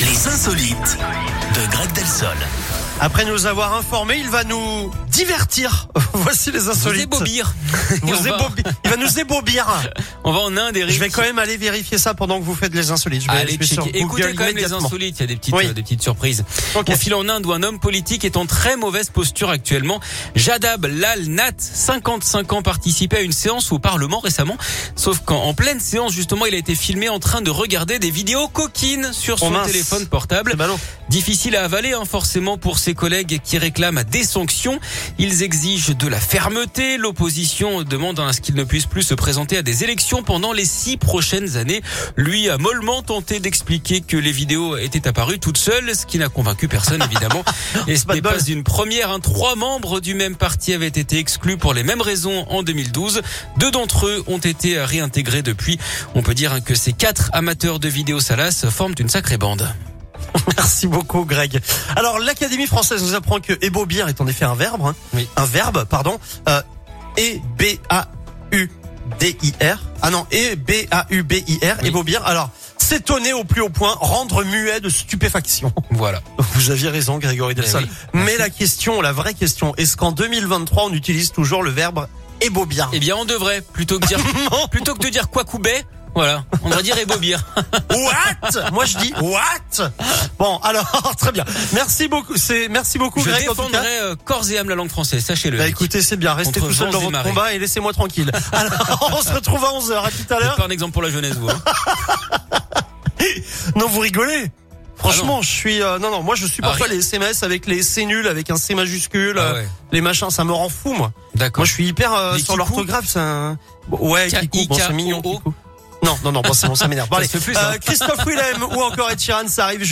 Les insolites de Greg Delsol. Après nous avoir informés, il va nous divertir. Voici les Vous insolites. ébobir. Vous va, ébobi- Il va nous ébobir. on va en Inde, Eric. Je vais quand même aller vérifier ça pendant que vous faites les insolites. Je vais Allez, sur Écoutez quand même les insolites, il y a des petites, Oui. euh, des petites surprises. Ok. On file en Inde où un homme politique est en très mauvaise posture actuellement. Jadab Lal Nat, 55 ans, participait à une séance au Parlement récemment. Sauf qu'en en pleine séance, justement, il a été filmé en train de regarder des vidéos coquines sur Oh son téléphone portable. Difficile à avaler, hein, forcément, pour ses collègues qui réclament des sanctions. Ils exigent de la fermeté. L'opposition demande à ce qu'il ne puisse plus se présenter à des élections pendant les six prochaines années. Lui a mollement tenté d'expliquer que les vidéos étaient apparues toutes seules, ce qui n'a convaincu personne, évidemment. Et ce n'est pas une première. hein. Trois membres du même parti avaient été exclus pour les mêmes raisons en 2012. Deux d'entre eux ont été réintégrés depuis. On peut dire hein, que ces quatre amateurs de vidéos salaces forment une sacrée bande. Merci beaucoup, Greg. Alors, l'Académie française nous apprend que ébobir est en effet un verbe. hein. Oui. Un verbe, pardon. Euh, e b a u d i r. Ah non, e b a u b i r. Oui. Ébobir. Alors, s'étonner au plus haut point, rendre muet de stupéfaction. Voilà. Vous aviez raison, Grégory Delsol. oui, Mais la question, la vraie question, est-ce qu'en 2023, on utilise toujours le verbe ébobir Eh bien, on devrait, plutôt que dire, plutôt que de dire quoi couper, voilà, on devrait dire ébobir. What? Moi je dis what? Bon alors très bien. Merci beaucoup. C'est merci beaucoup Je Greg en tout cas. défendrai euh, corps et âme la langue française, sachez-le. Bah écoutez, c'est bien. Restez tout seul dans votre marées. combat et laissez-moi tranquille. Alors, on se retrouve à 11h. À tout à l'heure. pas un exemple pour la jeunesse, vous. hein. Non, vous rigolez Franchement, Ah je suis euh, non non, moi je suis Ah, parfois les SMS avec les C nuls avec un C majuscule, Ah euh, les machins, ça me rend fou moi. D'accord. Moi je suis hyper euh, sur l'orthographe, c'est un Bon, ouais, Kikou, bon c'est mignon Kikou. Non non non, bon c'est bon, ça m'énerve. Bon, allez, plus, hein. Christophe Willem ou encore Ed Sheeran, ça arrive